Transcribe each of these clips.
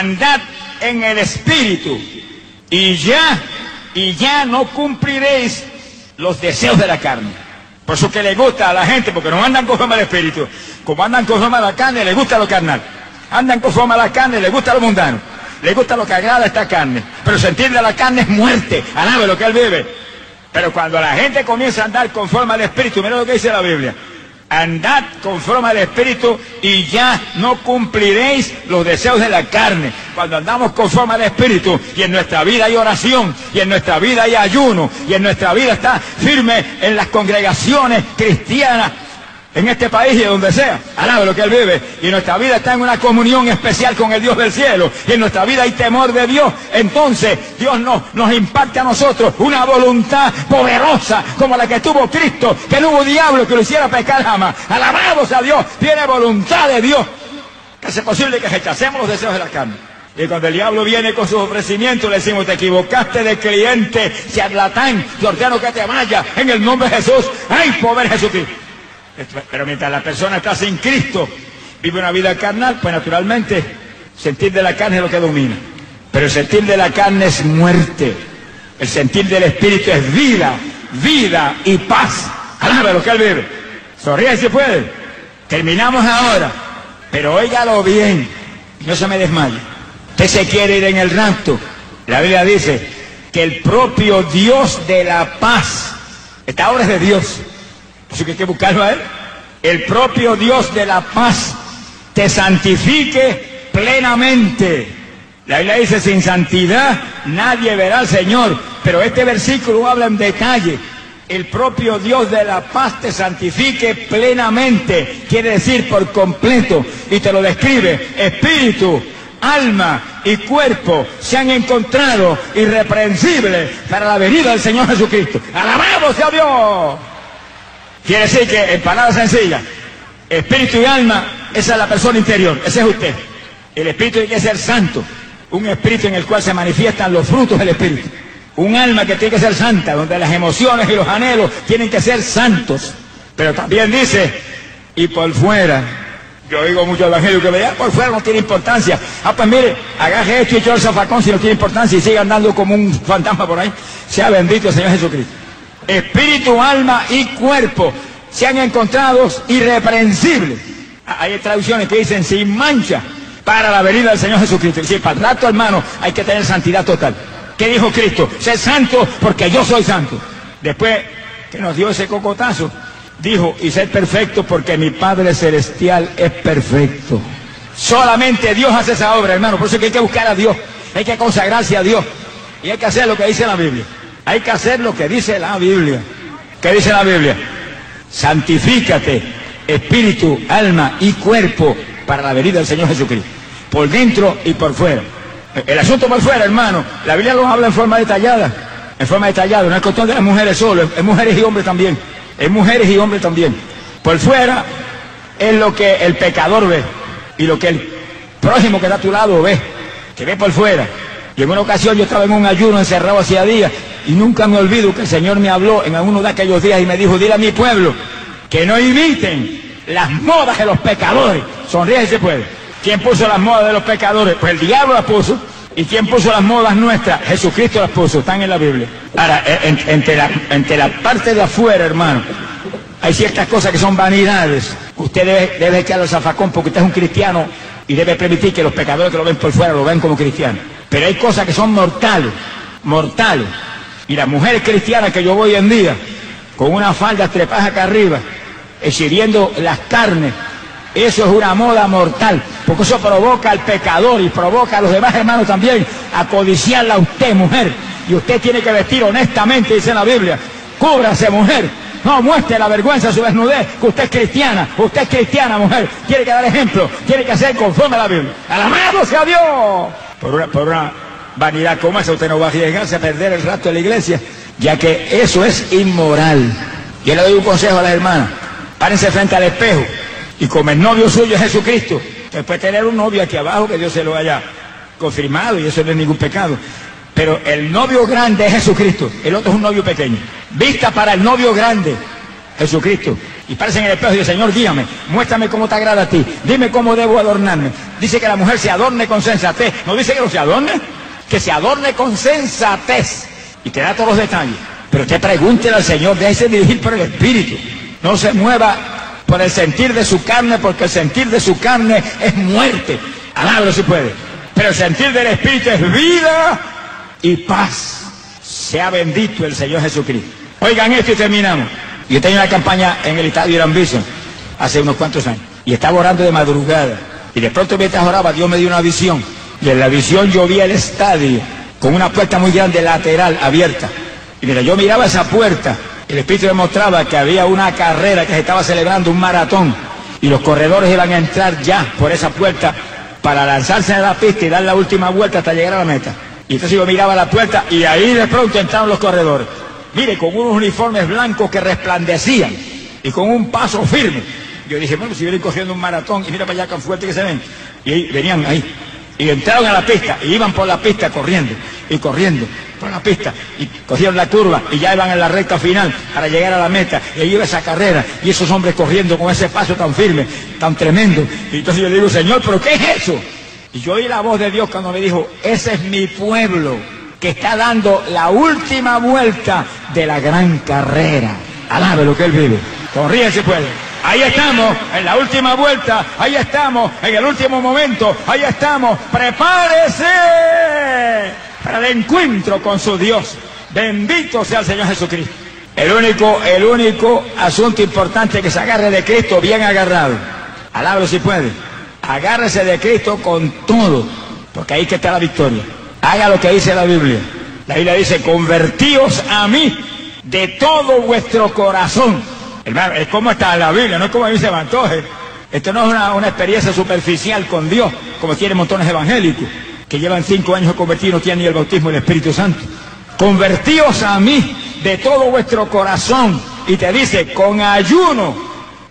andad en el espíritu y ya, y ya no cumpliréis los deseos de la carne. Por eso que le gusta a la gente, porque no andan conforme al espíritu. Como andan conforme a la carne, le gusta lo carnal. Andan conforme a la carne, le gusta lo mundano. Le gusta lo que agrada esta carne. Pero sentir de la carne es muerte. Alabe lo que él vive. Pero cuando la gente comienza a andar conforme al espíritu, mira lo que dice la Biblia. Andad conforme al Espíritu y ya no cumpliréis los deseos de la carne. Cuando andamos conforme al Espíritu y en nuestra vida hay oración y en nuestra vida hay ayuno y en nuestra vida está firme en las congregaciones cristianas en este país y donde sea. Alabe lo que Él vive. Y nuestra vida está en una comunión especial con el Dios del cielo. Y en nuestra vida hay temor de Dios. Entonces Dios nos, nos imparte a nosotros una voluntad poderosa como la que tuvo Cristo. Que no hubo diablo que lo hiciera pecar jamás. Alabados a Dios. Tiene voluntad de Dios. Que es posible que rechacemos los deseos de la carne. Y cuando el diablo viene con sus ofrecimientos, le decimos, te equivocaste de cliente, charlatán, te ordeno que te vaya en el nombre de Jesús. ¡Ay, poder Jesucristo! Pero mientras la persona está sin Cristo, vive una vida carnal, pues naturalmente sentir de la carne es lo que domina. Pero el sentir de la carne es muerte. El sentir del Espíritu es vida, vida y paz. Alaba lo que él vive. Sonríe si puede. Terminamos ahora. Pero óigalo bien. No se me desmaye. Usted se quiere ir en el rapto. La Biblia dice que el propio Dios de la paz, esta obra es de Dios, Hay que buscarlo a Él. El propio Dios de la paz te santifique plenamente. La Biblia dice, sin santidad nadie verá al Señor. Pero este versículo habla en detalle. El propio Dios de la paz te santifique plenamente. Quiere decir por completo. Y te lo describe. Espíritu, alma y cuerpo se han encontrado irreprensibles para la venida del Señor Jesucristo. Alabamos a Dios. Quiere decir que, en palabras sencillas, espíritu y alma, esa es la persona interior, ese es usted. El espíritu tiene que ser santo, un espíritu en el cual se manifiestan los frutos del espíritu. Un alma que tiene que ser santa, donde las emociones y los anhelos tienen que ser santos. Pero también dice, y por fuera, yo oigo mucho evangelio que vea, por fuera no tiene importancia. Ah, pues mire, agarre esto y echo el zafacón si no tiene importancia y sigue andando como un fantasma por ahí. Sea bendito el Señor Jesucristo espíritu, alma y cuerpo sean encontrados irreprensibles. Ah, hay traducciones que dicen sin mancha para la venida del Señor Jesucristo. Y para el rato, hermano, hay que tener santidad total. ¿Qué dijo Cristo? Sé santo porque yo soy santo. Después que nos dio ese cocotazo, dijo, y ser perfecto porque mi Padre Celestial es perfecto. Solamente Dios hace esa obra, hermano. Por eso que hay que buscar a Dios. Hay que consagrarse a Dios. Y hay que hacer lo que dice la Biblia. Hay que hacer lo que dice la Biblia. ¿Qué dice la Biblia? Santifícate, espíritu, alma y cuerpo para la venida del Señor Jesucristo. Por dentro y por fuera. El asunto por fuera, hermano, la Biblia lo habla en forma detallada. En forma detallada. No es cuestión de las mujeres solo, es mujeres y hombres también. Es mujeres y hombres también. Por fuera es lo que el pecador ve y lo que el prójimo que está a tu lado ve, que ve por fuera. Y en una ocasión yo estaba en un ayuno encerrado hacía días y nunca me olvido que el Señor me habló en alguno de aquellos días y me dijo, dile a mi pueblo que no imiten las modas de los pecadores. Sonríe si se puede. ¿Quién puso las modas de los pecadores? Pues el diablo las puso. ¿Y quién puso las modas nuestras? Jesucristo las puso, están en la Biblia. Ahora, entre, la, entre la parte de afuera, hermano, hay ciertas cosas que son vanidades. Usted debe, debe echarle al zafacón porque usted es un cristiano y debe permitir que los pecadores que lo ven por fuera lo ven como cristianos. Pero hay cosas que son mortales, mortales. Y las mujeres cristianas que yo voy en día, con una falda trepadas acá arriba, exhibiendo las carnes, eso es una moda mortal, porque eso provoca al pecador y provoca a los demás hermanos también a codiciarla a usted, mujer. Y usted tiene que vestir honestamente, dice la Biblia. Cúbrase, mujer. No muestre la vergüenza su desnudez, que usted es cristiana, usted es cristiana, mujer. Tiene que dar ejemplo, tiene que hacer conforme a la Biblia. Alabado sea Dios. Por una vanidad como esa, usted no va a arriesgarse a perder el rato de la iglesia, ya que eso es inmoral. Yo le doy un consejo a las hermanas. Párense frente al espejo y como el novio suyo es Jesucristo, después tener un novio aquí abajo que Dios se lo haya confirmado y eso no es ningún pecado. Pero el novio grande es Jesucristo, el otro es un novio pequeño. Vista para el novio grande, Jesucristo. Y parece en el espejo y dice, Señor, guíame, muéstrame cómo te agrada a ti, dime cómo debo adornarme. Dice que la mujer se adorne con sensatez. ¿No dice que no se adorne? Que se adorne con sensatez. Y te da todos los detalles. Pero usted pregúntele al Señor, déjese dirigir por el Espíritu. No se mueva por el sentir de su carne, porque el sentir de su carne es muerte. Alábalo si puede. Pero el sentir del Espíritu es vida y paz. Sea bendito el Señor Jesucristo. Oigan esto y terminamos. Yo tenía una campaña en el estadio Irán Bison hace unos cuantos años. Y estaba orando de madrugada. Y de pronto mientras oraba, Dios me dio una visión. Y en la visión yo vi el estadio con una puerta muy grande lateral abierta. Y mira, yo miraba esa puerta. El Espíritu me mostraba que había una carrera que se estaba celebrando, un maratón. Y los corredores iban a entrar ya por esa puerta para lanzarse en la pista y dar la última vuelta hasta llegar a la meta. Y entonces yo miraba la puerta y ahí de pronto entraron los corredores. Mire, con unos uniformes blancos que resplandecían y con un paso firme. Yo dije, bueno, si vienen cogiendo un maratón y mira para allá tan fuerte que se ven. Y ahí, venían ahí. Y entraron a la pista y iban por la pista corriendo y corriendo por la pista y cogieron la curva y ya iban en la recta final para llegar a la meta. Y ahí iba esa carrera y esos hombres corriendo con ese paso tan firme, tan tremendo. Y entonces yo le digo, Señor, ¿pero qué es eso? Y yo oí la voz de Dios cuando me dijo, ese es mi pueblo que está dando la última vuelta de la gran carrera. Alabe lo que él vive. Corríe si puede. Ahí estamos, en la última vuelta, ahí estamos, en el último momento, ahí estamos. Prepárese para el encuentro con su Dios. Bendito sea el Señor Jesucristo. El único, el único asunto importante que se agarre de Cristo bien agarrado. Alábalo si puede. Agárrese de Cristo con todo, porque ahí que está la victoria. Haga lo que dice la Biblia. La Biblia dice, convertíos a mí de todo vuestro corazón. Hermano, es como está la Biblia, no es como dice Mantoje. Esto no es una, experiencia superficial con Dios, como tienen montones evangélicos, que llevan cinco años convertidos y no tienen ni el bautismo del Espíritu Santo. Convertíos a mí de todo vuestro corazón. Y te dice, con ayuno.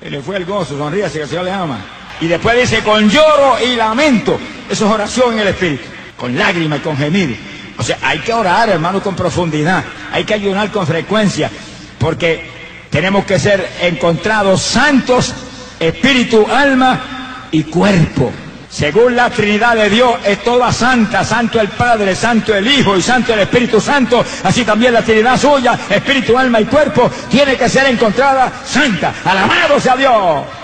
Y le fue el gozo, sonríe, que el Señor le ama. Y después dice, con lloro y lamento. Eso es oración en el Espíritu con lágrimas y con gemidos. O sea, hay que orar, hermano, con profundidad. Hay que ayunar con frecuencia. Porque tenemos que ser encontrados santos, espíritu, alma y cuerpo. Según la Trinidad de Dios es toda santa, santo el Padre, santo el Hijo y santo el Espíritu Santo. Así también la Trinidad suya, espíritu, alma y cuerpo, tiene que ser encontrada santa. Alabado sea Dios.